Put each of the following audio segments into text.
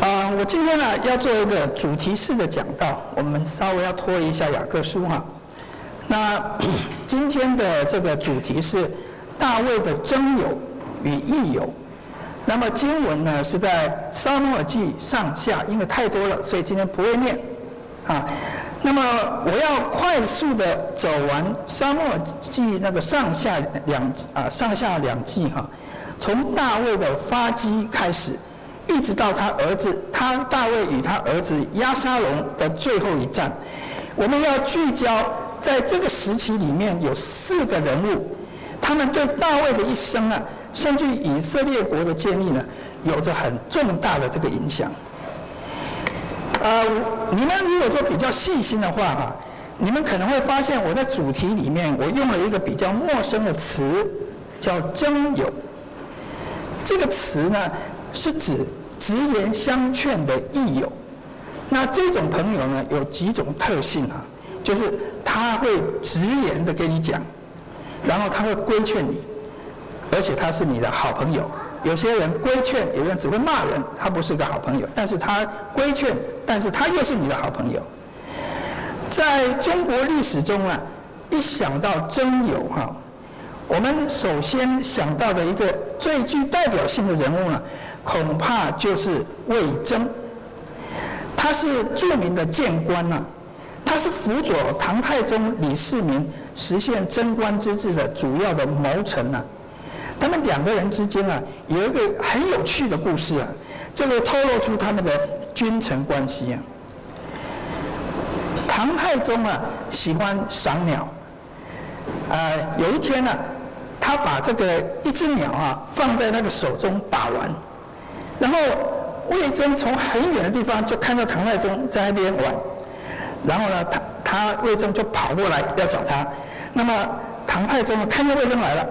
啊，我今天呢要做一个主题式的讲道，我们稍微要脱离一下雅各书哈。那今天的这个主题是大卫的真友与义友。那么经文呢是在沙漠记上下，因为太多了，所以今天不会念啊。那么我要快速的走完沙漠记那个上下两啊上下两记哈，从大卫的发迹开始。一直到他儿子，他大卫与他儿子押沙龙的最后一战，我们要聚焦在这个时期里面有四个人物，他们对大卫的一生啊，甚至以色列国的建立呢，有着很重大的这个影响。呃，你们如果说比较细心的话哈，你们可能会发现我在主题里面我用了一个比较陌生的词，叫真友。这个词呢，是指直言相劝的益友，那这种朋友呢，有几种特性啊，就是他会直言的跟你讲，然后他会规劝你，而且他是你的好朋友。有些人规劝，有人只会骂人，他不是个好朋友。但是他规劝，但是他又是你的好朋友。在中国历史中啊，一想到真友哈，我们首先想到的一个最具代表性的人物呢。恐怕就是魏征，他是著名的谏官呐，他是辅佐唐太宗李世民实现贞观之治的主要的谋臣呐。他们两个人之间啊，有一个很有趣的故事啊，这个透露出他们的君臣关系啊。唐太宗啊喜欢赏鸟，啊，有一天呢，他把这个一只鸟啊放在那个手中把玩。然后魏征从很远的地方就看到唐太宗在那边玩，然后呢，他他魏征就跑过来要找他。那么唐太宗看见魏征来了，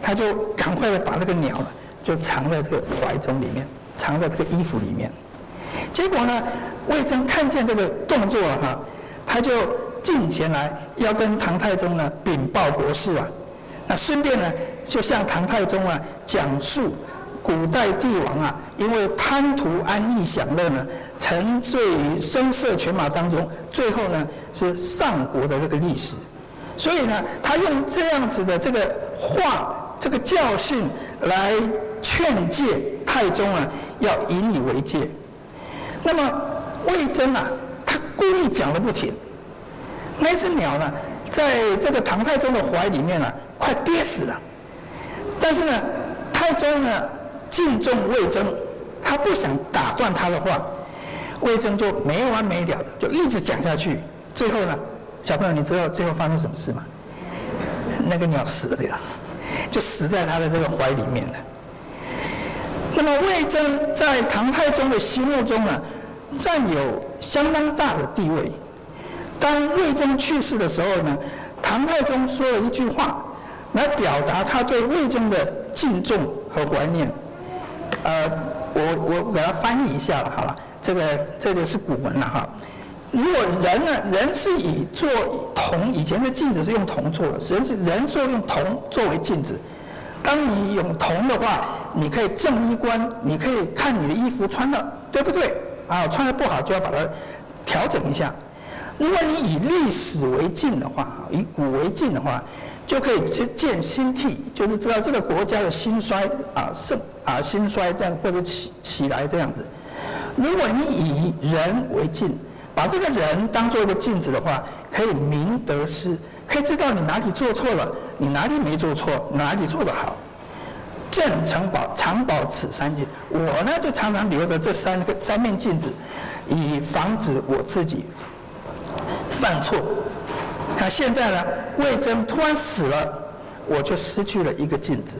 他就赶快的把这个鸟呢就藏在这个怀中里面，藏在这个衣服里面。结果呢，魏征看见这个动作了哈，他就进前来要跟唐太宗呢禀报国事啊。那顺便呢，就向唐太宗啊讲述。古代帝王啊，因为贪图安逸享乐呢，沉醉于声色犬马当中，最后呢是上国的这个历史。所以呢，他用这样子的这个话、这个教训来劝诫太宗啊，要引以为戒。那么魏征啊，他故意讲了不停。那只鸟呢，在这个唐太宗的怀里面呢、啊，快憋死了。但是呢，太宗呢。敬重魏征，他不想打断他的话，魏征就没完没了的就一直讲下去。最后呢，小朋友，你知道最后发生什么事吗？那个鸟死了，就死在他的这个怀里面了。那么魏征在唐太宗的心目中呢，占有相当大的地位。当魏征去世的时候呢，唐太宗说了一句话，来表达他对魏征的敬重和怀念。呃，我我给它翻译一下了，好了，这个这个是古文了哈。如果人呢，人是以做铜，以前的镜子是用铜做的，人是人说用铜作为镜子。当你用铜的话，你可以正衣冠，你可以看你的衣服穿的对不对啊？穿的不好就要把它调整一下。如果你以历史为镜的话，以古为镜的话。就可以见兴替，就是知道这个国家的兴衰啊盛啊兴衰这样或者起起来这样子。如果你以人为镜，把这个人当做一个镜子的话，可以明得失，可以知道你哪里做错了，你哪里没做错，哪里做得好。朕常保常保此三镜，我呢就常常留着这三个三面镜子，以防止我自己犯错。那现在呢？魏征突然死了，我就失去了一个镜子。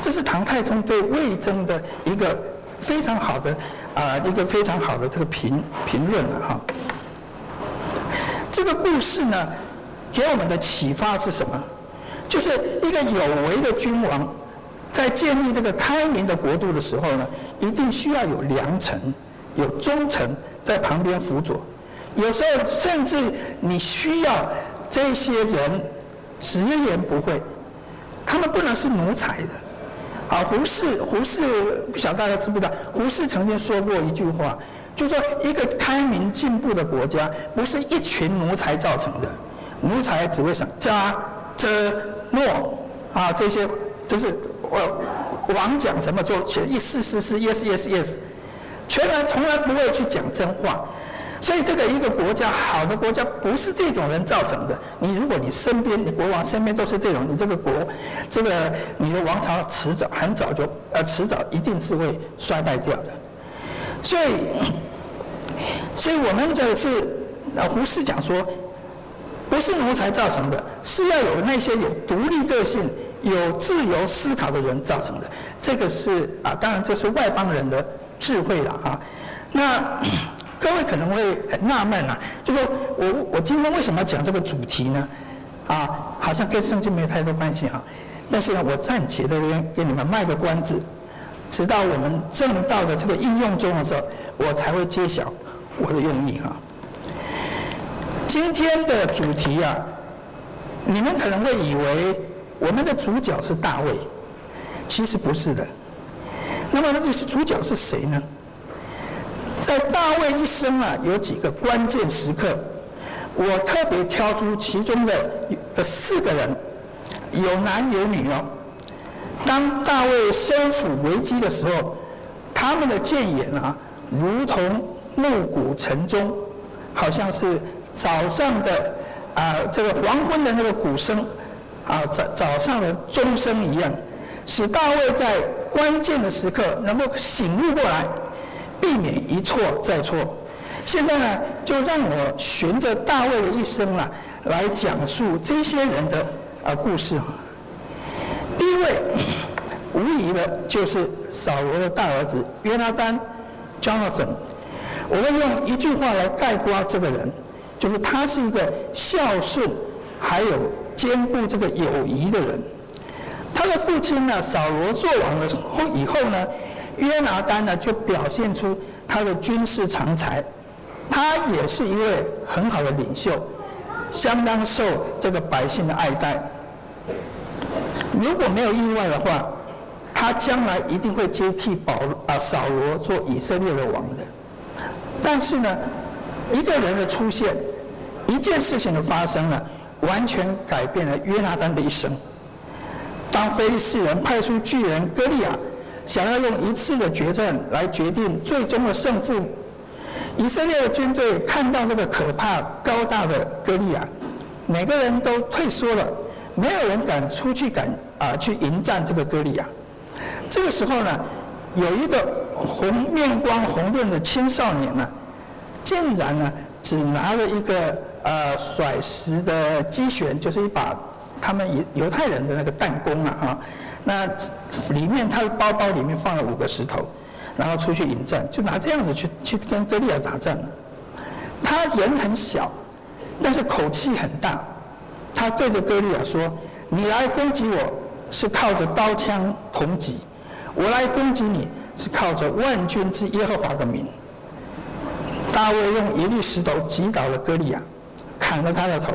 这是唐太宗对魏征的一个非常好的啊、一个非常好的这个评评论了哈。这个故事呢，给我们的启发是什么？就是一个有为的君王，在建立这个开明的国度的时候呢，一定需要有良臣、有忠臣在旁边辅佐。有时候甚至你需要。这些人直言不讳，他们不能是奴才的，啊，胡适，胡适不晓得大家知不知道？胡适曾经说过一句话，就说一个开明进步的国家，不是一群奴才造成的，奴才只会想加、遮、诺啊，这些都是我王讲什么就全一是是是 yes yes yes，全然从来不会去讲真话。所以，这个一个国家好的国家不是这种人造成的。你如果你身边，你国王身边都是这种，你这个国，这个你的王朝迟早很早就呃迟早一定是会衰败掉的。所以，所以我们这是呃胡适讲说，不是奴才造成的，是要有那些有独立个性、有自由思考的人造成的。这个是啊，当然这是外邦人的智慧了啊。那。各位可能会很纳闷啊，就说我我今天为什么要讲这个主题呢？啊，好像跟圣经没有太多关系啊。但是呢，我暂且在这边给你们卖个关子，直到我们正道的这个应用中的时候，我才会揭晓我的用意啊。今天的主题啊，你们可能会以为我们的主角是大卫，其实不是的。那么，这个主角是谁呢？在大卫一生啊，有几个关键时刻，我特别挑出其中的呃四个人，有男有女哦。当大卫身处危机的时候，他们的谏言啊，如同暮鼓晨钟，好像是早上的啊、这个黄昏的那个鼓声啊早早上的钟声一样，使大卫在关键的时刻能够醒悟过来。避免一错再错。现在呢，就让我循着大卫的一生啊，来讲述这些人的啊故事啊。第一位，无疑的就是扫罗的大儿子约拿单 （Jonathan）。我会用一句话来概括这个人，就是他是一个孝顺，还有兼顾这个友谊的人。他的父亲呢，扫罗做王了后以后呢。约拿单呢，就表现出他的军事长才，他也是一位很好的领袖，相当受这个百姓的爱戴。如果没有意外的话，他将来一定会接替保啊扫罗做以色列的王的。但是呢，一个人的出现，一件事情的发生呢，完全改变了约拿单的一生。当非利士人派出巨人歌利亚。想要用一次的决战来决定最终的胜负，以色列的军队看到这个可怕高大的歌利亚，每个人都退缩了，没有人敢出去敢啊去迎战这个歌利亚。这个时候呢，有一个红面光红润的青少年呢，竟然呢只拿了一个呃甩石的机旋，就是一把他们犹犹太人的那个弹弓啊啊。那里面他的包包里面放了五个石头，然后出去迎战，就拿这样子去去跟歌利亚打仗。他人很小，但是口气很大。他对着歌利亚说：“你来攻击我是靠着刀枪铜戟，我来攻击你是靠着万军之耶和华的名。”大卫用一粒石头击倒了歌利亚，砍了他的头。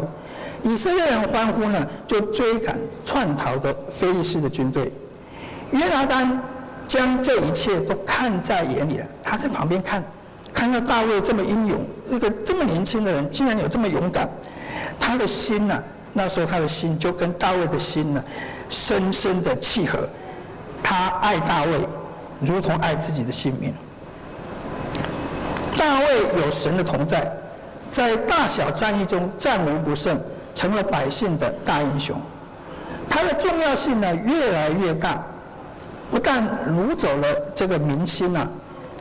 以色列人欢呼呢，就追赶窜逃的非利士的军队。约拿单将这一切都看在眼里了，他在旁边看，看到大卫这么英勇，这个这么年轻的人竟然有这么勇敢，他的心呢，那时候他的心就跟大卫的心呢，深深的契合。他爱大卫，如同爱自己的性命。大卫有神的同在，在大小战役中战无不胜。成了百姓的大英雄，他的重要性呢越来越大，不但掳走了这个民心啊，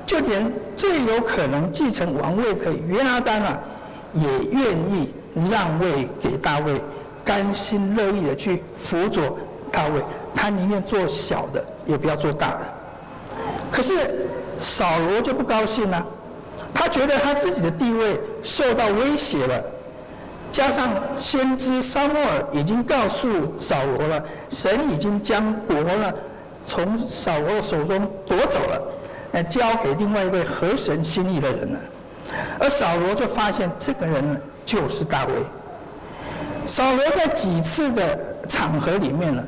就连最有可能继承王位的约拿丹啊，也愿意让位给大卫，甘心乐意的去辅佐大卫，他宁愿做小的，也不要做大的。可是扫罗就不高兴了，他觉得他自己的地位受到威胁了。加上先知撒母耳已经告诉扫罗了，神已经将国呢从扫罗手中夺走了，呃，交给另外一位合神心意的人了。而扫罗就发现这个人呢就是大卫。扫罗在几次的场合里面呢，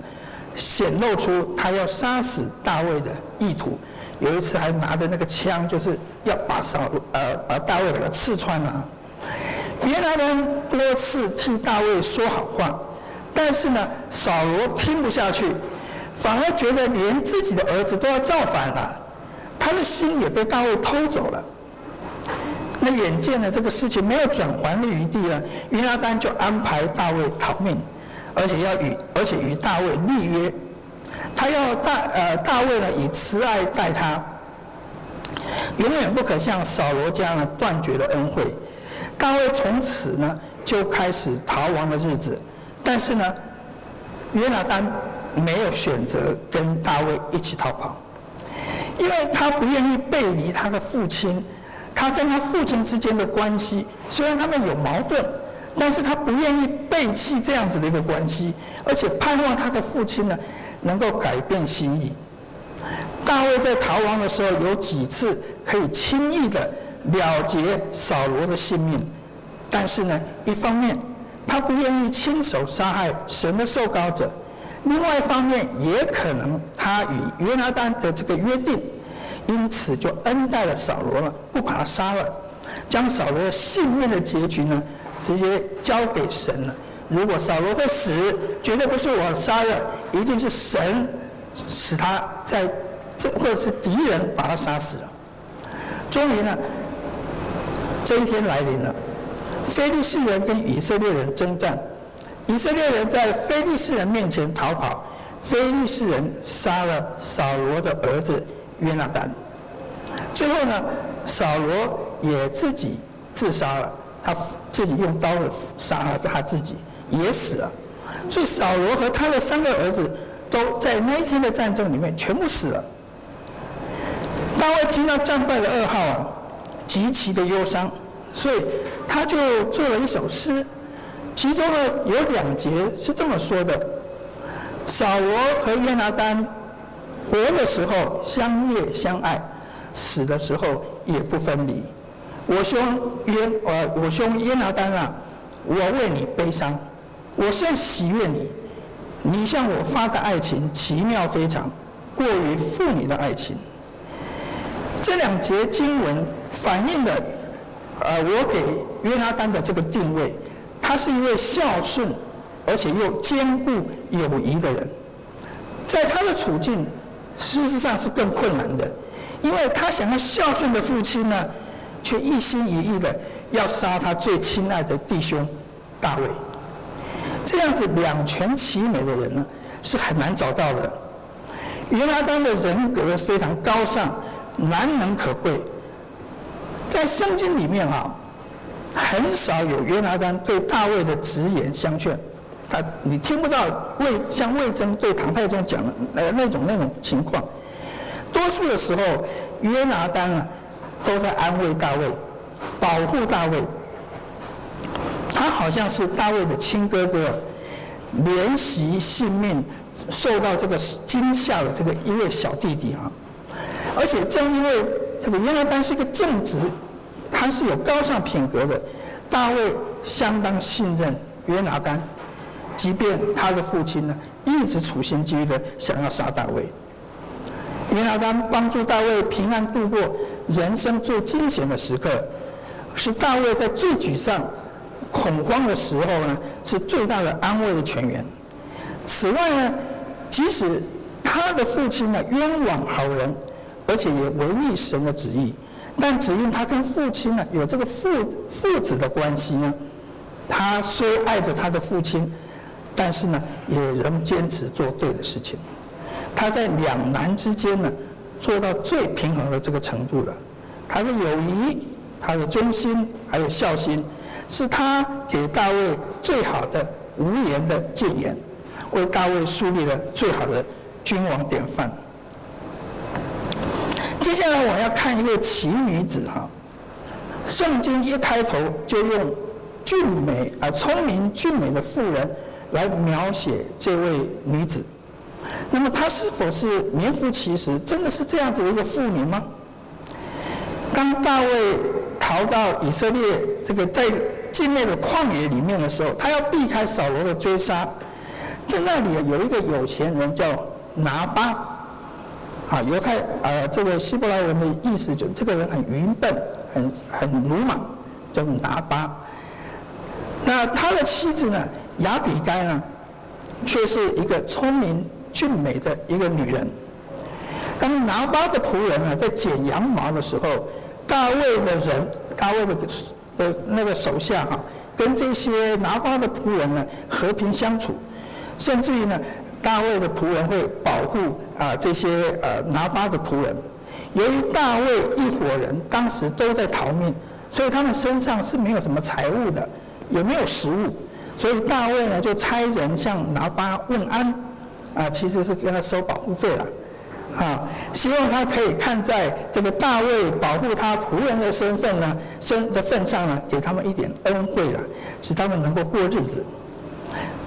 显露出他要杀死大卫的意图。有一次还拿着那个枪，就是要把扫呃把大卫给他刺穿了。约拿单多次替大卫说好话，但是呢，扫罗听不下去，反而觉得连自己的儿子都要造反了，他的心也被大卫偷走了。那眼见呢，这个事情没有转圜的余地了，约拿单就安排大卫逃命，而且要与而且与大卫立约，他要大呃大卫呢以慈爱待他，永远不可向扫罗家呢断绝了恩惠。大卫从此呢就开始逃亡的日子，但是呢，约拿单没有选择跟大卫一起逃跑，因为他不愿意背离他的父亲，他跟他父亲之间的关系虽然他们有矛盾，但是他不愿意背弃这样子的一个关系，而且盼望他的父亲呢能够改变心意。大卫在逃亡的时候有几次可以轻易的。了结扫罗的性命，但是呢，一方面他不愿意亲手杀害神的受膏者，另外一方面也可能他与约拿单的这个约定，因此就恩待了扫罗了，不把他杀了，将扫罗的性命的结局呢，直接交给神了。如果扫罗会死，绝对不是我杀的，一定是神使他在这，或者是敌人把他杀死了。终于呢。这一天来临了，非利士人跟以色列人征战，以色列人在非利士人面前逃跑，非利士人杀了扫罗的儿子约拿单。最后呢，扫罗也自己自杀了，他自己用刀子杀了他自己，也死了。所以扫罗和他的三个儿子都在那一天的战争里面全部死了。大卫听到战败的噩耗啊。极其的忧伤，所以他就做了一首诗，其中呢有两节是这么说的：扫罗和约拿丹活的时候相悦相爱，死的时候也不分离。我兄约呃我兄约拿丹啊，我为你悲伤，我现喜悦你，你向我发的爱情奇妙非常，过于妇女的爱情。这两节经文反映了，呃，我给约拿单的这个定位，他是一位孝顺而且又坚固友谊的人。在他的处境，事实上是更困难的，因为他想要孝顺的父亲呢，却一心一意的要杀他最亲爱的弟兄大卫。这样子两全其美的人呢，是很难找到的。约拿单的人格非常高尚。难能可贵，在圣经里面啊，很少有约拿单对大卫的直言相劝，他你听不到魏像魏征对唐太宗讲的呃那种那种情况，多数的时候约拿单啊都在安慰大卫，保护大卫，他好像是大卫的亲哥哥，怜惜性命受到这个惊吓的这个一位小弟弟啊。而且正因为这个约拿单是一个正直，他是有高尚品格的，大卫相当信任约拿单，即便他的父亲呢一直处心积虑的想要杀大卫。约拿单帮助大卫平安度过人生最惊险的时刻，是大卫在最沮丧、恐慌的时候呢，是最大的安慰的泉源。此外呢，即使他的父亲呢冤枉好人。而且也违逆神的旨意，但只因他跟父亲呢有这个父父子的关系呢，他虽爱着他的父亲，但是呢也仍坚持做对的事情。他在两难之间呢，做到最平衡的这个程度了。他的友谊、他的忠心还有孝心，是他给大卫最好的无言的谏言，为大卫树立了最好的君王典范。接下来我要看一位奇女子哈，圣经一开头就用俊美啊聪明俊美的妇人来描写这位女子，那么她是否是名副其实，真的是这样子的一个妇女吗？当大卫逃到以色列这个在境内的旷野里面的时候，他要避开扫罗的追杀，在那里有一个有钱人叫拿巴，啊，犹太呃这个希伯来文的意思就这个人很愚笨，很很鲁莽，叫拿巴。那他的妻子呢，亚比该呢，却是一个聪明俊美的一个女人。当拿巴的仆人呢在剪羊毛的时候，大卫的人，大卫的的那个手下哈，跟这些拿巴的仆人呢和平相处，甚至于呢，大卫的仆人会保护啊这些呃拿巴的仆人。由于大卫一伙人当时都在逃命，所以他们身上是没有什么财物的，也没有食物，所以大卫呢就差人向拿巴问安，啊，其实是跟他收保护费了。啊，希望他可以看在这个大卫保护他仆人的身份呢，身的份上呢，给他们一点恩惠了，使他们能够过日子。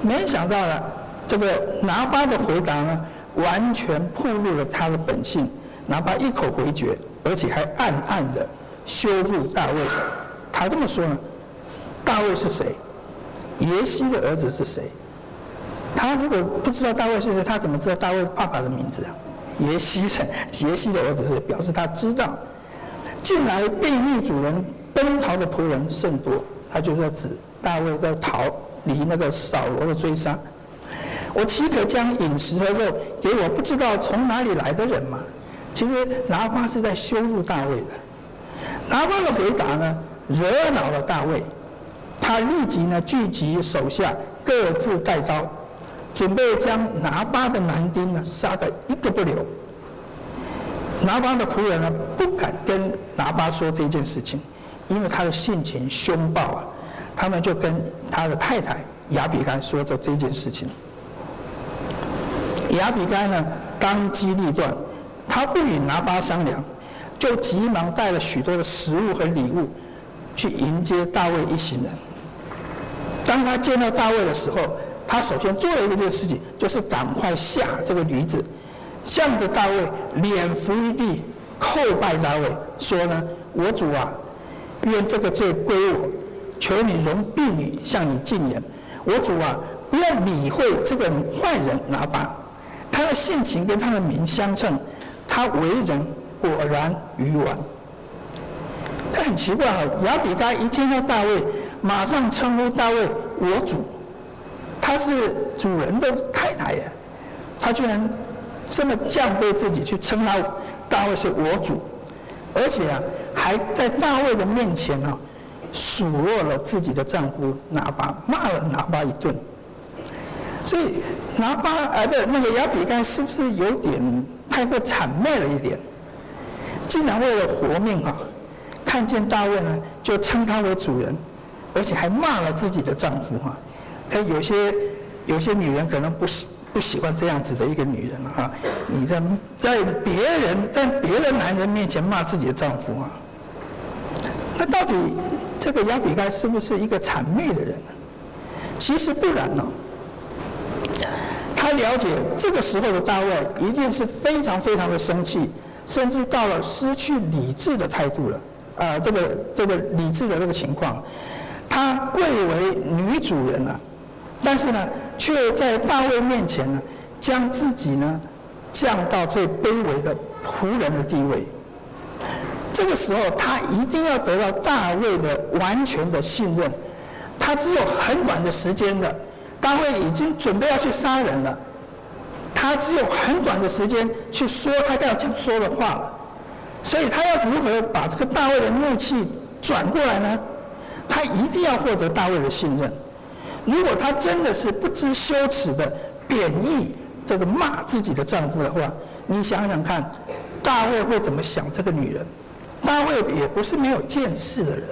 没想到呢，这个拿巴的回答呢，完全暴露了他的本性。拿巴一口回绝，而且还暗暗的羞辱大卫。他这么说呢，大卫是谁？耶西的儿子是谁？他如果不知道大卫是谁，他怎么知道大卫爸爸的名字啊？耶西的耶西的儿子是表示他知道，近来被逆主人奔逃的仆人甚多，他就在指大卫在逃离那个扫罗的追杀。我岂可将饮食和肉给我不知道从哪里来的人吗？其实拿巴是在羞辱大卫的。拿巴的回答呢，惹恼了大卫，他立即呢聚集手下，各自带刀。准备将拿巴的男丁呢杀个一个不留。拿巴的仆人呢不敢跟拿巴说这件事情，因为他的性情凶暴啊。他们就跟他的太太亚比该说着这件事情。亚比该呢当机立断，他不与拿巴商量，就急忙带了许多的食物和礼物去迎接大卫一行人。当他见到大卫的时候，他首先做了一件事情，就是赶快下这个驴子，向着大卫脸伏于地，叩拜大卫，说呢：“我主啊，愿这个罪归我，求你容婢女向你进言。我主啊，不要理会这个坏人拿巴，他的性情跟他的名相称，他为人果然愚顽。”但很奇怪啊，亚比该一见到大卫，马上称呼大卫我主。她是主人的太太耶，她居然这么降卑自己去称他大卫是我主，而且啊还在大卫的面前啊数落了自己的丈夫拿巴，骂了拿巴一顿。所以拿巴啊不那个亚比该是不是有点太过谄媚了一点？竟然为了活命啊，看见大卫呢就称他为主人，而且还骂了自己的丈夫啊。可有些有些女人可能不喜不喜欢这样子的一个女人啊，你在在别人在别的男人面前骂自己的丈夫啊，那到底这个亚比该是不是一个谄媚的人？其实不然呢、哦。他了解这个时候的大卫一定是非常非常的生气，甚至到了失去理智的态度了啊，这个这个理智的这个情况，他贵为女主人啊。但是呢，却在大卫面前呢，将自己呢降到最卑微的仆人的地位。这个时候，他一定要得到大卫的完全的信任。他只有很短的时间的，大卫已经准备要去杀人了，他只有很短的时间去说他要讲说的话了。所以他要如何把这个大卫的怒气转过来呢？他一定要获得大卫的信任。如果他真的是不知羞耻的贬义这个骂自己的丈夫的话，你想想看，大卫会怎么想这个女人？大卫也不是没有见识的人。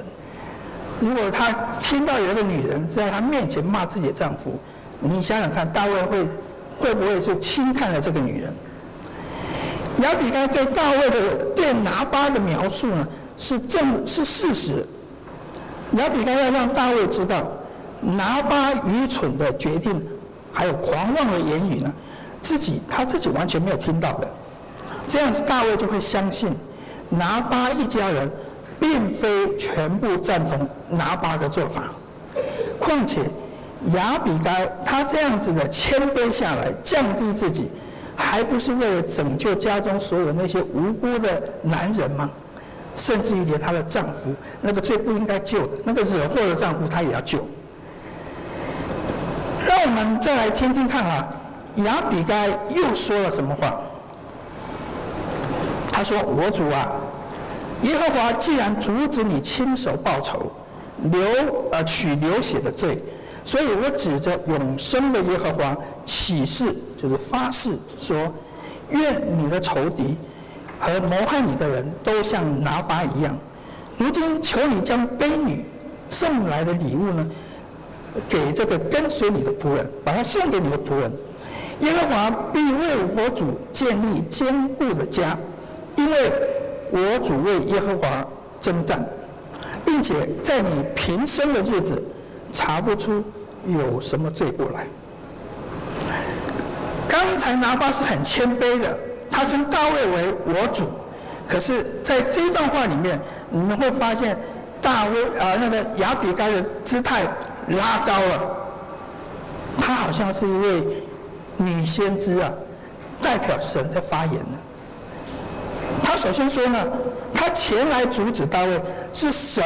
如果他听到有一个女人在他面前骂自己的丈夫，你想想看，大卫会会不会就轻看了这个女人？亚比该对大卫的对拿巴的描述呢，是正是事实。亚比该要让大卫知道。拿巴愚蠢的决定，还有狂妄的言语呢，自己他自己完全没有听到的，这样子大卫就会相信，拿巴一家人并非全部赞同拿巴的做法。况且亚比该他这样子的谦卑下来，降低自己，还不是为了拯救家中所有那些无辜的男人吗？甚至于连她的丈夫，那个最不应该救的，那个惹祸的丈夫，她也要救。让我们再来听听看啊，亚比该又说了什么话？他说：“我主啊，耶和华既然阻止你亲手报仇，流呃取流血的罪，所以我指着永生的耶和华起誓，就是发誓说，愿你的仇敌。”和谋害你的人都像拿巴一样，如今求你将婢女送来的礼物呢，给这个跟随你的仆人，把它送给你的仆人。耶和华必为我主建立坚固的家，因为我主为耶和华征战，并且在你平生的日子查不出有什么罪过来。刚才拿八是很谦卑的。他称大卫为我主，可是在这段话里面，你们会发现大卫啊，那个亚比该的姿态拉高了，他好像是一位女先知啊，代表神在发言呢。他首先说呢，他前来阻止大卫，是神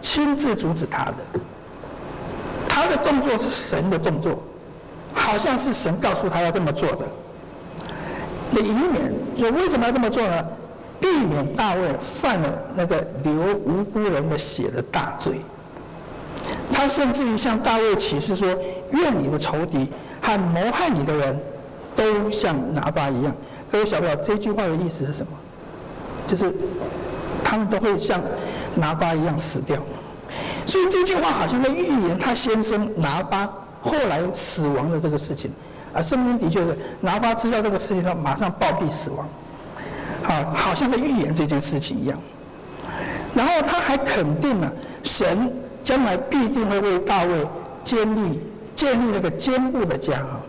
亲自阻止他的，他的动作是神的动作，好像是神告诉他要这么做的。那以免，就为什么要这么做呢？避免大卫犯了那个流无辜人的血的大罪。他甚至于向大卫起誓说：“愿你的仇敌和谋害你的人都像拿巴一样。”各位晓不晓这句话的意思是什么？就是他们都会像拿巴一样死掉。所以这句话好像在预言他先生拿巴后来死亡的这个事情。啊，圣经的确是拿巴知道这个事情，他马上暴毙死亡，啊，好像在预言这件事情一样。然后他还肯定了神将来必定会为大卫建立建立这个坚固的家啊。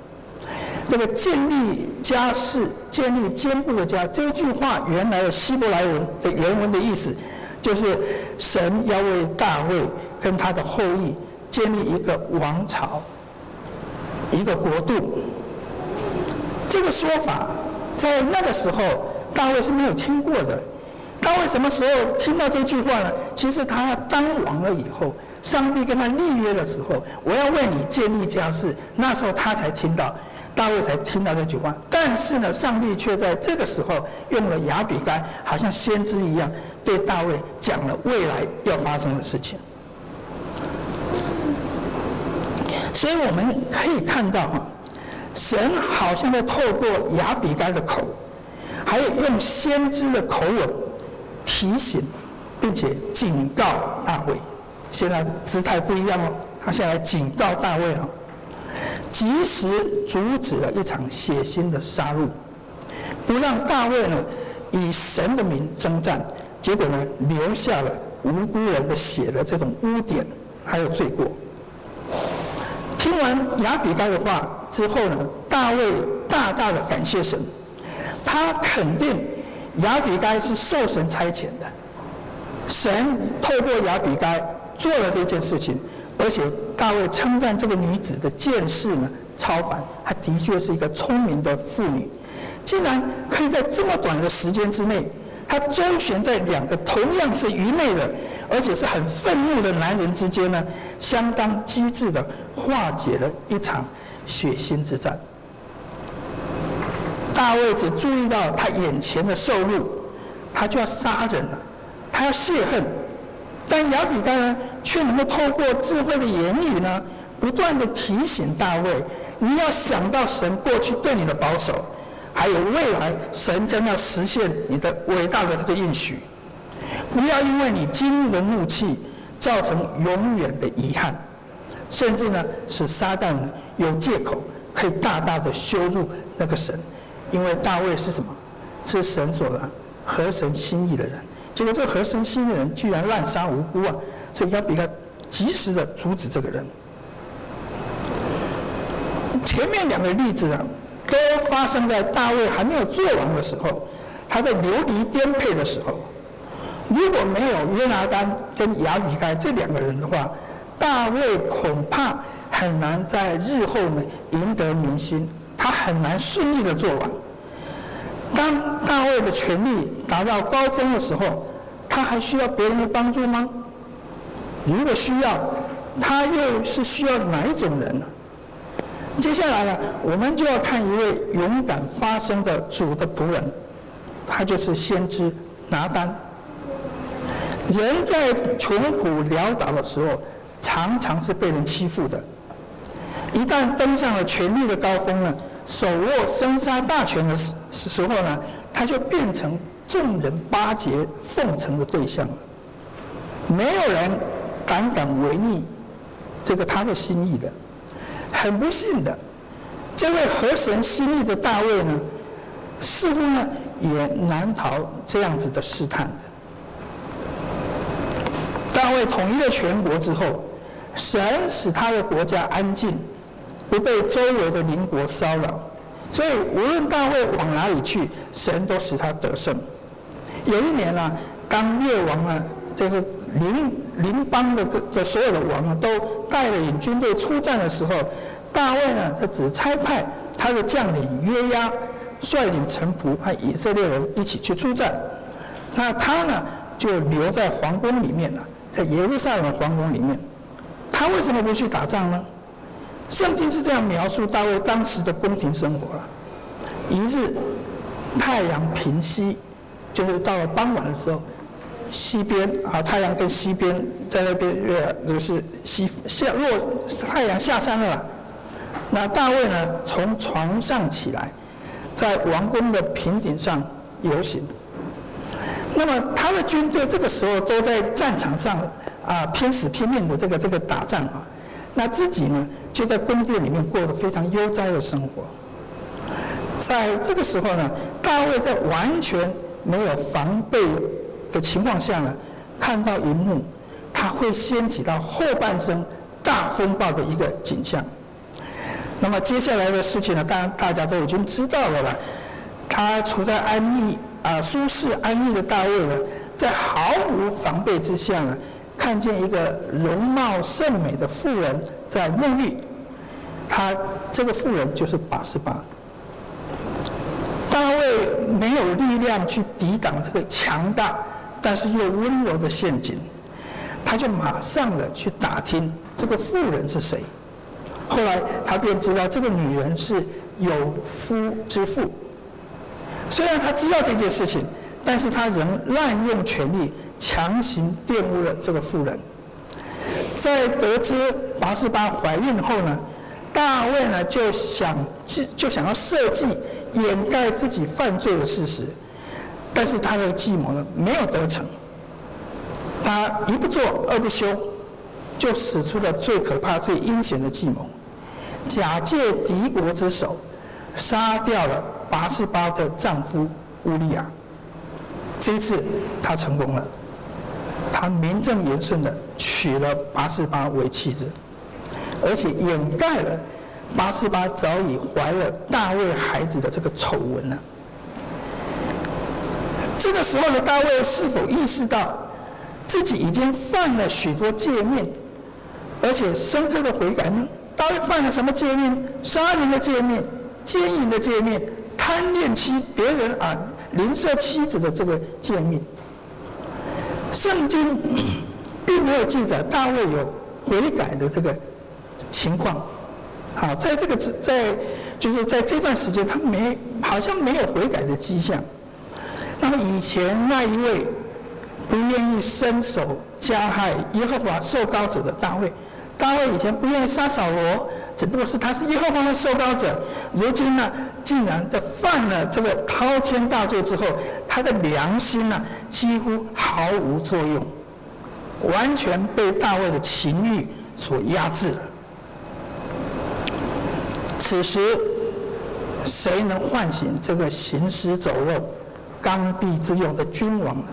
这个建立家室、建立坚固的家，这句话原来的希伯来文的原文的意思，就是神要为大卫跟他的后裔建立一个王朝。一个国度，这个说法在那个时候大卫是没有听过的。大卫什么时候听到这句话呢？其实他当王了以后，上帝跟他立约的时候，我要为你建立家室，那时候他才听到，大卫才听到这句话。但是呢，上帝却在这个时候用了亚比该，好像先知一样，对大卫讲了未来要发生的事情。所以我们可以看到哈，神好像在透过亚比该的口，还有用先知的口吻提醒，并且警告大卫。现在姿态不一样了，他现在警告大卫了，及时阻止了一场血腥的杀戮，不让大卫呢以神的名征战，结果呢留下了无辜人的血的这种污点还有罪过。听完亚比该的话之后呢，大卫大大的感谢神，他肯定亚比该是受神差遣的，神透过亚比该做了这件事情，而且大卫称赞这个女子的见识呢超凡，她的确是一个聪明的妇女，竟然可以在这么短的时间之内，她周旋在两个同样是愚昧的，而且是很愤怒的男人之间呢，相当机智的。化解了一场血腥之战。大卫只注意到他眼前的受辱，他就要杀人了，他要泄恨。但亚比该呢，却能够透过智慧的言语呢，不断地提醒大卫：你要想到神过去对你的保守，还有未来神将要实现你的伟大的这个应许。不要因为你今日的怒气，造成永远的遗憾。甚至呢，使撒旦呢有借口可以大大的羞辱那个神，因为大卫是什么？是神所的合神心意的人。结果这个合神心意的人居然滥杀无辜啊！所以要比较及时的阻止这个人。前面两个例子啊，都发生在大卫还没有做王的时候，他在流离颠沛的时候。如果没有约拿单跟亚比该这两个人的话，大卫恐怕很难在日后呢赢得民心，他很难顺利的做完。当大卫的权力达到高峰的时候，他还需要别人的帮助吗？如果需要，他又是需要哪一种人呢？接下来呢，我们就要看一位勇敢发声的主的仆人，他就是先知拿单。人在穷苦潦倒的时候，常常是被人欺负的。一旦登上了权力的高峰呢，手握生杀大权的时时候呢，他就变成众人巴结奉承的对象了。没有人胆敢违逆这个他的心意的。很不幸的，这位合神心意的大卫呢，似乎呢也难逃这样子的试探的。大卫统一了全国之后，神使他的国家安静，不被周围的邻国骚扰，所以无论大卫往哪里去，神都使他得胜。有一年呢，当列王呢，就是邻邻邦的的所有的王呢，都带领军队出战的时候，大卫呢，他只差派他的将领约押率领臣仆和以色列人一起去出战，那他呢就留在皇宫里面了。在耶路撒冷的皇宫里面，他为什么不去打仗呢？圣经是这样描述大卫当时的宫廷生活了：一日太阳平西，就是到了傍晚的时候，西边啊，太阳跟西边在那边呃，就是西下落太阳下山了。那大卫呢，从床上起来，在王宫的平顶上游行。那么他的军队这个时候都在战场上啊拼死拼命的这个这个打仗啊，那自己呢就在宫殿里面过得非常悠哉的生活。在这个时候呢，大卫在完全没有防备的情况下呢，看到一幕，他会掀起到后半生大风暴的一个景象。那么接下来的事情呢，当然大家都已经知道了啦，他处在安逸。啊，舒适安逸的大卫呢，在毫无防备之下呢，看见一个容貌甚美的妇人在沐浴。他这个妇人就是拔示巴。大卫没有力量去抵挡这个强大但是又温柔的陷阱，他就马上的去打听这个妇人是谁。后来他便知道这个女人是有夫之妇。虽然他知道这件事情，但是他仍滥用权力，强行玷污了这个妇人。在得知拔示巴怀孕后呢，大卫呢就想就就想要设计掩盖自己犯罪的事实，但是他的计谋呢没有得逞。他一不做二不休，就使出了最可怕、最阴险的计谋，假借敌国之手，杀掉了。拔示巴的丈夫乌利亚，这一次他成功了，他名正言顺的娶了拔示巴为妻子，而且掩盖了拔示巴早已怀了大卫孩子的这个丑闻呢。这个时候的大卫是否意识到自己已经犯了许多诫命，而且深刻的悔改呢？大卫犯了什么诫命？杀人的诫命，奸淫的诫命。贪恋妻别人啊，邻舍妻子的这个诫命，圣经并没有记载大卫有悔改的这个情况。好，在这个在就是在这段时间，他没好像没有悔改的迹象。那么以前那一位不愿意伸手加害耶和华受膏者的大卫，大卫以前不愿意杀扫罗。只不过是他是耶和华的受膏者，如今呢，竟然在犯了这个滔天大罪之后，他的良心呢几乎毫无作用，完全被大卫的情欲所压制了。此时，谁能唤醒这个行尸走肉、刚愎自用的君王呢？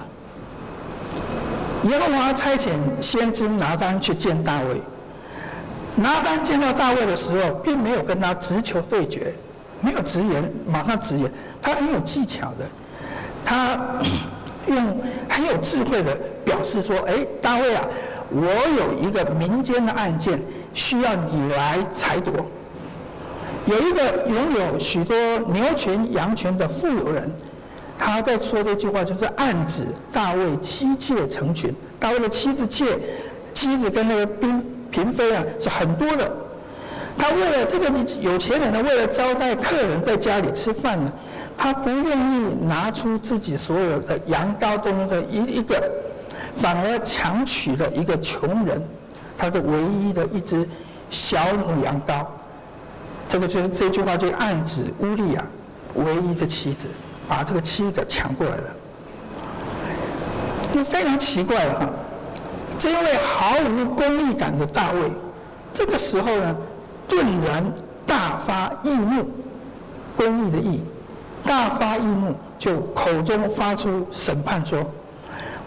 耶和华差遣先知拿单去见大卫。拿单见到大卫的时候，并没有跟他直球对决，没有直言，马上直言，他很有技巧的，他用很有智慧的表示说：“哎，大卫啊，我有一个民间的案件，需要你来裁夺。有一个拥有许多牛群、羊群的富有人，他在说这句话，就是暗指大卫妻妾成群。大卫的妻子妾、妻子跟那个嫔嫔妃啊，是很多的。他为了这个有钱人呢，为了招待客人在家里吃饭呢，他不愿意拿出自己所有的羊羔中的一一个，反而强取了一个穷人他的唯一的一只小母羊羔。这个就是这句话就暗指乌利亚唯一的妻子，把这个妻子抢过来了。就非常奇怪了哈，这位毫无公义感的大卫，这个时候呢，顿然大发异怒，公义的义，大发异怒，就口中发出审判说：“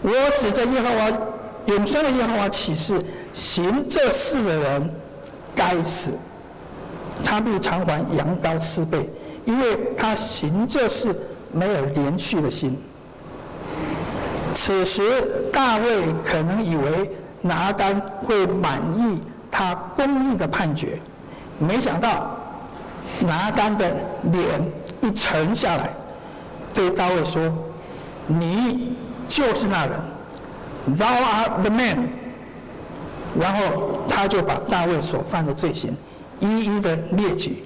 我指着耶和华永生的耶和华起誓，行这事的人该死，他必偿还羊羔四倍，因为他行这事没有连续的心。”此时大卫可能以为拿单会满意他公义的判决。没想到，拿单的脸一沉下来，对大卫说：“你就是那人，Thou art the man。”然后他就把大卫所犯的罪行一一的列举，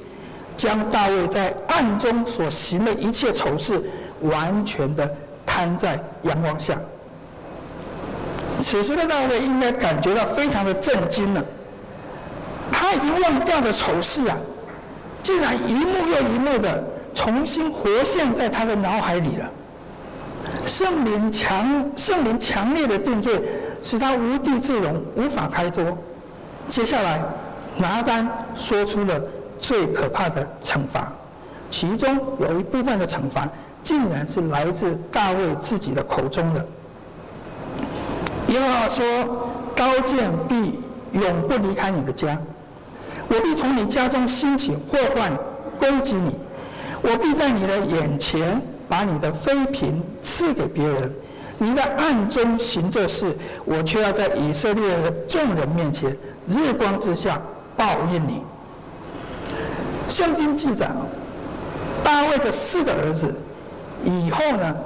将大卫在暗中所行的一切丑事完全的摊在阳光下。此时的大卫应该感觉到非常的震惊了。他已经忘掉的丑事啊，竟然一幕又一幕的重新活现在他的脑海里了。圣灵强，圣灵强烈的定罪，使他无地自容，无法开脱。接下来，拿单说出了最可怕的惩罚，其中有一部分的惩罚，竟然是来自大卫自己的口中的。耶和华说：“刀剑必永不离开你的家。”我必从你家中兴起祸患攻击你，我必在你的眼前把你的妃嫔赐给别人，你在暗中行这事，我却要在以色列的众人面前日光之下报应你。圣经记载，大卫的四个儿子以后呢，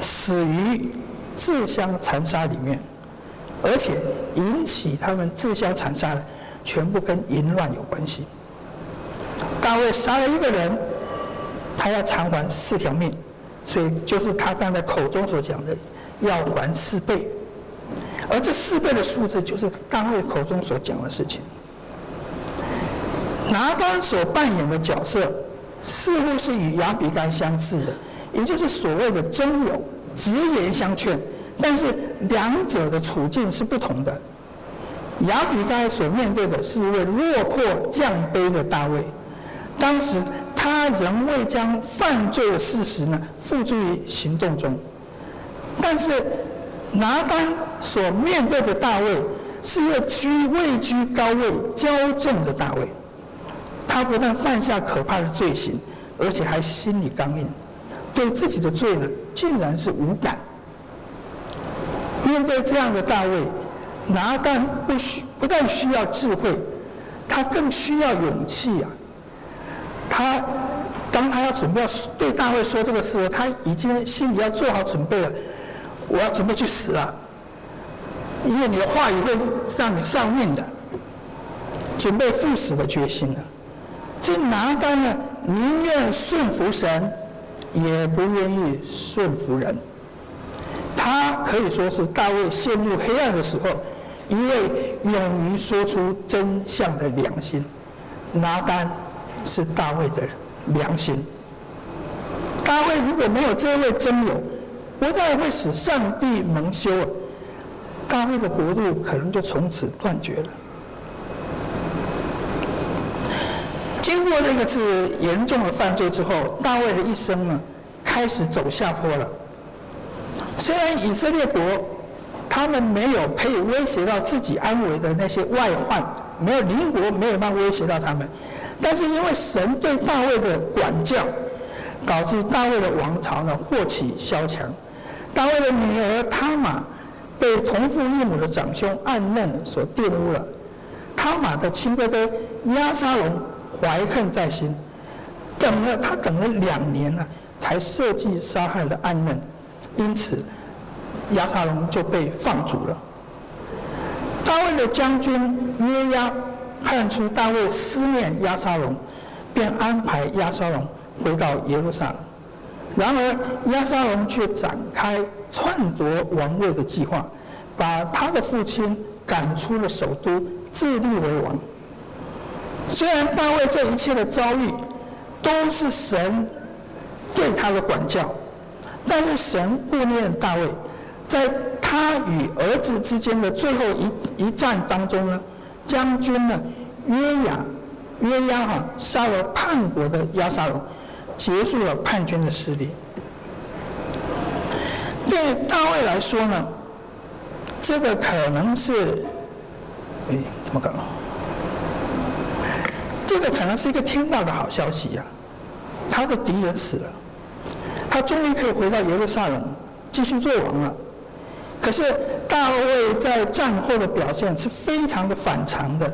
死于自相残杀里面，而且引起他们自相残杀的。全部跟淫乱有关系。大卫杀了一个人，他要偿还四条命，所以就是他刚才口中所讲的要还四倍。而这四倍的数字，就是大卫口中所讲的事情。拿单所扮演的角色，似乎是与亚比该相似的，也就是所谓的真友，直言相劝。但是两者的处境是不同的。亚比该所面对的是一位落魄降卑的大卫，当时他仍未将犯罪的事实呢付诸于行动中，但是拿单所面对的大卫是一个居位居高位骄纵的大卫，他不但犯下可怕的罪行，而且还心里刚硬，对自己的罪呢竟然是无感。面对这样的大卫。拿单不需不但需要智慧，他更需要勇气啊！他当他要准备要对大卫说这个时候，他已经心里要做好准备了。我要准备去死了，因为你的话语会让你丧命的，准备赴死的决心了。这拿单呢，宁愿顺服神，也不愿意顺服人。他可以说是大卫陷入黑暗的时候。一位勇于说出真相的良心，拿单是大卫的良心。大卫如果没有这位真友，不但会使上帝蒙羞啊，大卫的国度可能就从此断绝了。经过那个次严重的犯罪之后，大卫的一生呢，开始走下坡了。虽然以色列国。他们没有可以威胁到自己安危的那些外患，没有邻国没有办法威胁到他们，但是因为神对大卫的管教，导致大卫的王朝呢祸起萧墙。大卫的女儿他玛被同父异母的长兄暗嫩所玷污了，他他玛的亲哥哥押沙龙怀恨在心，等了他等了两年了，才设计杀害了暗嫩，因此亚沙龙就被放逐了。大卫的将军约押看出大卫思念亚沙龙，便安排亚沙龙回到耶路撒冷。然而亚沙龙却展开篡夺王位的计划，把他的父亲赶出了首都，自立为王。虽然大卫这一切的遭遇都是神对他的管教，但是神顾念大卫，在他与儿子之间的最后一一战当中呢，将军呢约雅约押哈杀了叛国的押沙龙，结束了叛军的势力。对大卫来说呢，这个可能是，哎，怎么搞？这个可能是一个天大的好消息呀、他的敌人死了，他终于可以回到耶路撒冷继续做王了。可是大卫在战后的表现是非常的反常的。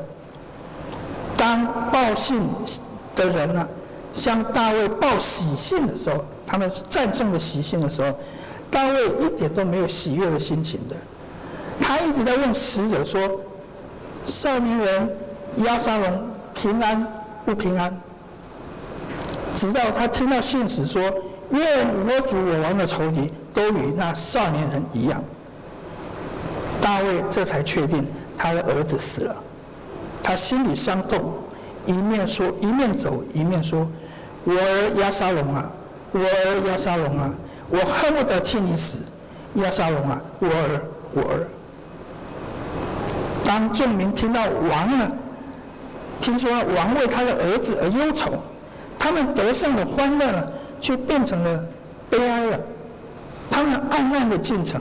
当报信的人呢、向大卫报喜信的时候，他们战胜的喜信的时候，大卫一点都没有喜悦的心情的，他一直在问使者说：“少年人押沙龙。”平安不平安？直到他听到信使说：“愿我主我王的仇敌都与那少年人一样。”大卫这才确定他的儿子死了。他心里伤痛，一面说一面走一面说：“我儿押沙龙啊，我儿押沙龙啊，我恨不得替你死，押沙龙啊，我儿我儿。”当众民听到王了？听说王为他的儿子而忧愁，他们得胜的欢乐呢，就变成了悲哀了。他们暗暗的进城，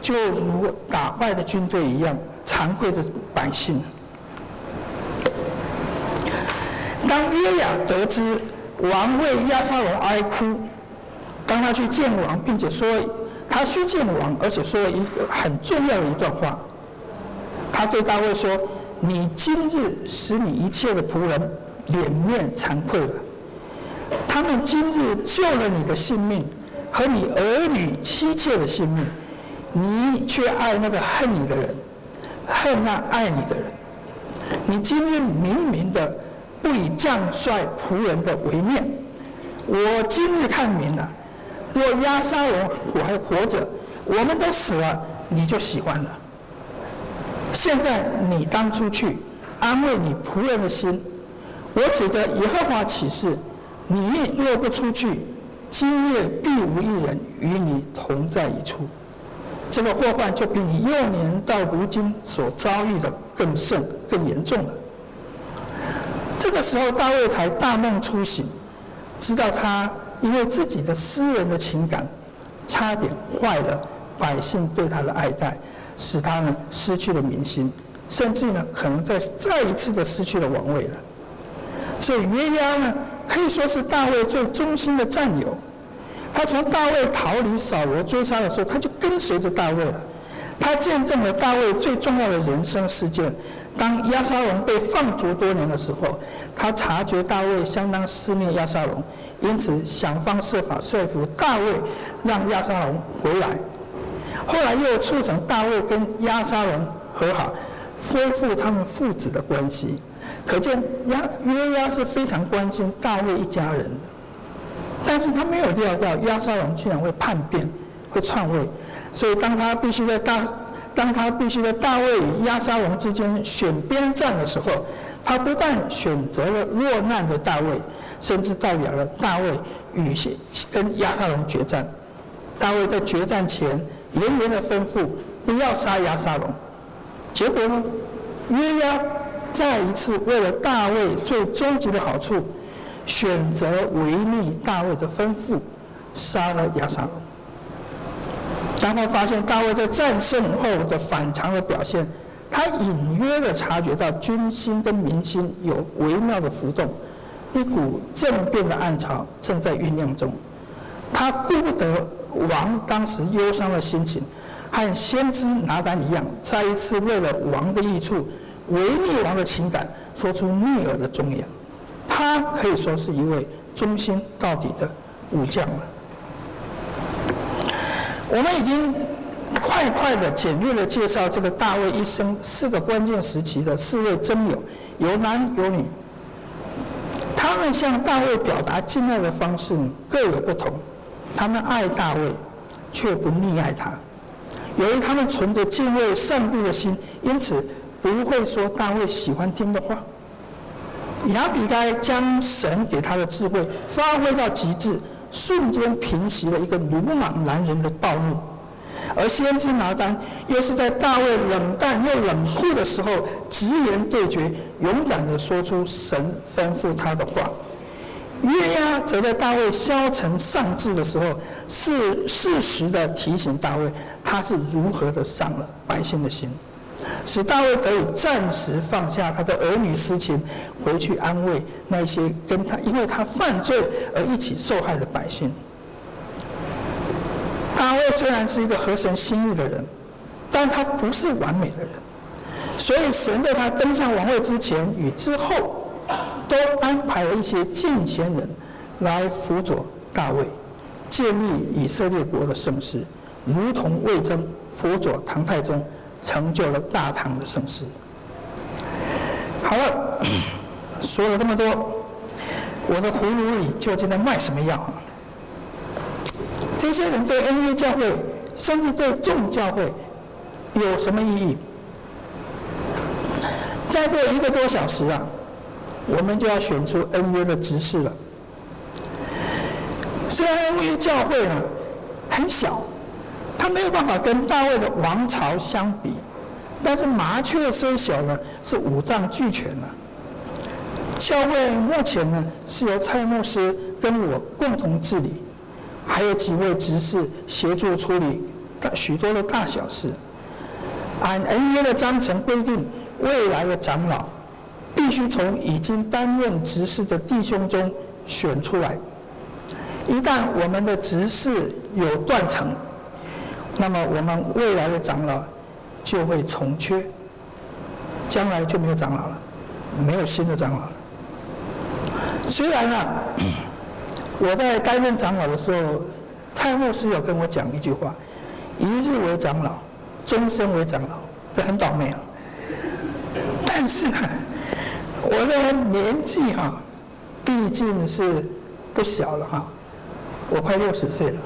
就如打败的军队一样，惭愧的百姓。当约雅得知王为亚沙龙哀哭，当他去见王，并且说他去见王，而且说了一个很重要的一段话，他对大卫说。你今日使你一切的仆人脸面惭愧了，他们今日救了你的性命和你儿女妻妾的性命，你却爱那个恨你的人，恨那爱你的人。你今日明明的不以将帅仆人的为念，我今日看明了，若押沙龙还活着，我们都死了，你就喜欢了。现在你当出去安慰你仆人的心，我指着耶和华起誓，你若不出去，今夜必无一人与你同在一处。这个祸患就比你幼年到如今所遭遇的更甚、更严重了。这个时候，大卫才大梦初醒，知道他因为自己的私人的情感，差点坏了百姓对他的爱戴。使他呢失去了民心，甚至呢可能再再一次的失去了王位了。所以约押呢可以说是大卫最忠心的战友。他从大卫逃离扫罗追杀的时候，他就跟随着大卫了。他见证了大卫最重要的人生事件。当押沙龙被放逐多年的时候，他察觉大卫相当思念押沙龙，因此想方设法说服大卫让押沙龙回来。后来又促成大卫跟押沙龙和好，恢复他们父子的关系。可见押约押是非常关心大卫一家人的，但是他没有料到押沙龙居然会叛变，会篡位。所以当他必须在大，当他必须在大卫与押沙龙之间选边站的时候，他不但选择了落难的大卫，甚至代表了大卫与跟押沙龙决战。大卫在决战前。严严的吩咐不要杀押沙龙，结果呢，约押再一次为了大卫最终极的好处，选择违逆大卫的吩咐，杀了押沙龙。当他发现大卫在战胜后的反常的表现，他隐约的察觉到军心跟民心有微妙的浮动，一股政变的暗潮正在酝酿中，他顾不得。王当时忧伤的心情，和先知拿单一样，再一次为了王的益处，违逆王的情感，说出逆耳的忠言。他可以说是一位忠心到底的武将了。我们已经快快的、简略的介绍这个大卫一生四个关键时期的四位真友，有男有女。他们向大卫表达敬爱的方式各有不同。他们爱大卫，却不溺爱他。由于他们存着敬畏上帝的心，因此不会说大卫喜欢听的话。亚比该将神给他的智慧发挥到极致，瞬间平息了一个鲁莽男人的暴怒。而先知拿单又是在大卫冷淡又冷酷的时候，直言对决，勇敢地说出神吩咐他的话。约押则在大卫消沉丧志的时候，是适时的提醒大卫，他是如何的伤了百姓的心，使大卫可以暂时放下他的儿女私情，回去安慰那些跟他因为他犯罪而一起受害的百姓。大卫虽然是一个合神心意的人，但他不是完美的人，所以神在他登上王位之前与之后。都安排了一些近前人来辅佐大卫，建立以色列国的盛世，如同魏征辅佐唐太宗，成就了大唐的盛世。好了，说了这么多，我的葫芦里究竟在卖什么药啊？这些人对恩约教会，甚至对众教会，有什么意义？再过一个多小时啊！我们就要选出恩约的执事了。虽然恩约教会呢很小，它没有办法跟大卫的王朝相比，但是麻雀虽小呢，是五脏俱全了。教会目前呢是由蔡牧师跟我共同治理，还有几位执事协助处理大许多的大小事。按恩约的章程规定，未来的长老。必须从已经担任执事的弟兄中选出来。一旦我们的执事有断层，那么我们未来的长老就会从缺，将来就没有长老了，没有新的长老了。虽然呢、啊，我在担任长老的时候，蔡牧师有跟我讲一句话：“一日为长老，终身为长老。”这很倒霉啊。但是呢。我的年纪哈，毕竟是不小了哈，我快六十岁了，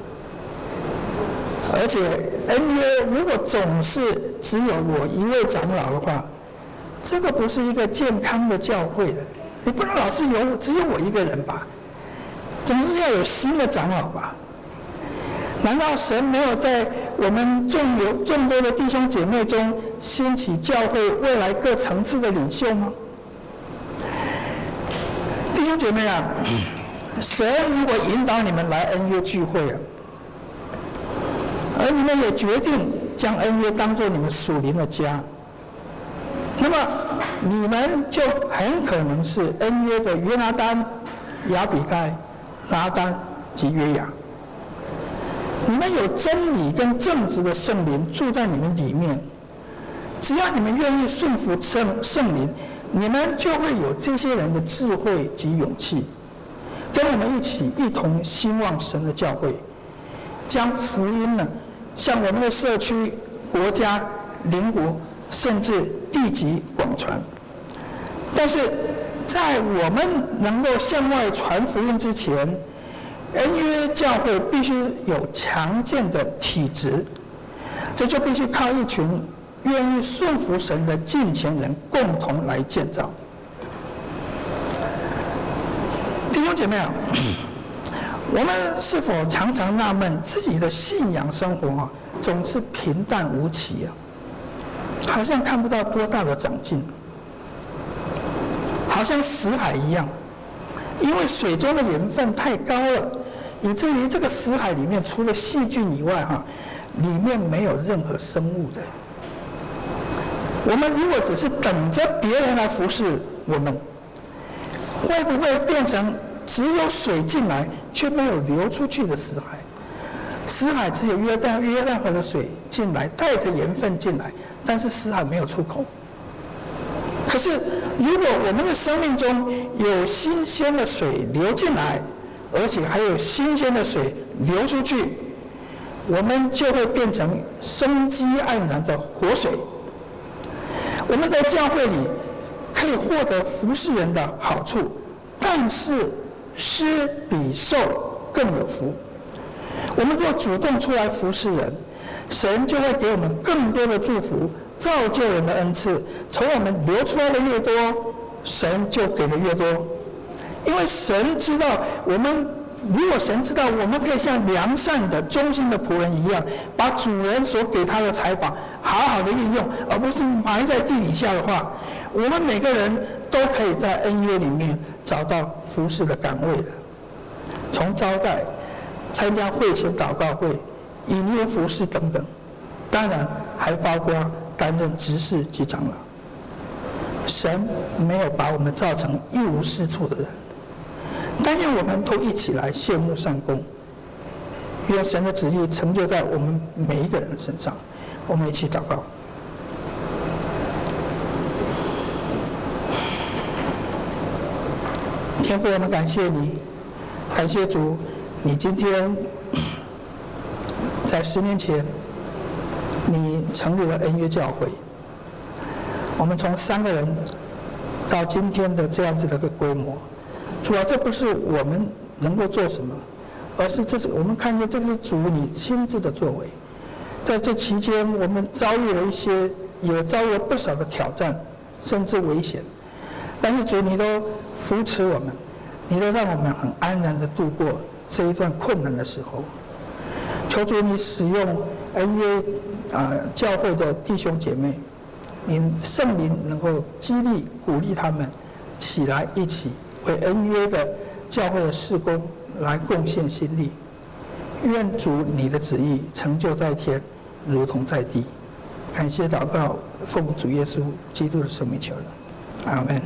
而且恩约如果总是只有我一位长老的话，这个不是一个健康的教会的，你不能老是有只有我一个人吧，总是要有新的长老吧？难道神没有在我们众有众多的弟兄姐妹中兴起教会未来各层次的领袖吗？弟兄姐妹啊，神如果引导你们来恩约聚会啊，而你们也决定将恩约当做你们属灵的家，那么你们就很可能是恩约的约拿单、亚比该、拿单及约雅。你们有真理跟正直的圣灵住在你们里面，只要你们愿意顺服圣圣灵。你们就会有这些人的智慧及勇气，跟我们一起一同兴旺神的教会，将福音呢向我们的社区、国家、邻国，甚至地级广传。但是在我们能够向外传福音之前，恩约教会必须有强健的体质，这就必须靠一群。愿意顺服神的近前人共同来建造。弟兄姐妹啊，我们是否常常纳闷自己的信仰生活啊，总是平淡无奇啊，好像看不到多大的长进，好像死海一样，因为水中的盐分太高了，以至于这个死海里面除了细菌以外，哈，里面没有任何生物的。我们如果只是等着别人来服侍我们，会不会变成只有水进来却没有流出去的死海？死海只有约旦约旦河的水进来，带着盐分进来，但是死海没有出口。可是，如果我们的生命中有新鲜的水流进来，而且还有新鲜的水流出去，我们就会变成生机盎然的活水。我们在教会里可以获得服侍人的好处，但是施比受更有福。我们若主动出来服侍人，神就会给我们更多的祝福。造就人的恩赐，从我们流出来的越多，神就给的越多。因为神知道，我们如果神知道，我们可以像良善的、忠心的仆人一样，把主人所给他的财宝好好的运用，而不是埋在地底下的话，我们每个人都可以在恩约里面找到服侍的岗位的。从招待、参加会前祷告会、引诱服侍等等，当然还包括。担任执事及长老，神没有把我们造成一无是处的人，但愿我们都一起来谢幕善工，愿神的旨意成就在我们每一个人的身上。我们一起祷告。天父，我们感谢你，感谢主，你今天在十年前。你成立了恩约教会，我们从三个人到今天的这样子的一个规模，主要这不是我们能够做什么，而是这是我们看见这是主你亲自的作为。在这期间，我们遭遇了一些，也遭遇了不少的挑战，甚至危险，但是主你都扶持我们，你都让我们很安然的度过这一段困难的时候。求主你使用恩约。啊，教会的弟兄姐妹，你圣灵能够激励、鼓励他们起来，一起为恩约的教会的事工来贡献心力。愿主你的旨意成就在天，如同在地。感谢祷告，奉主耶稣基督的圣名求了，阿门。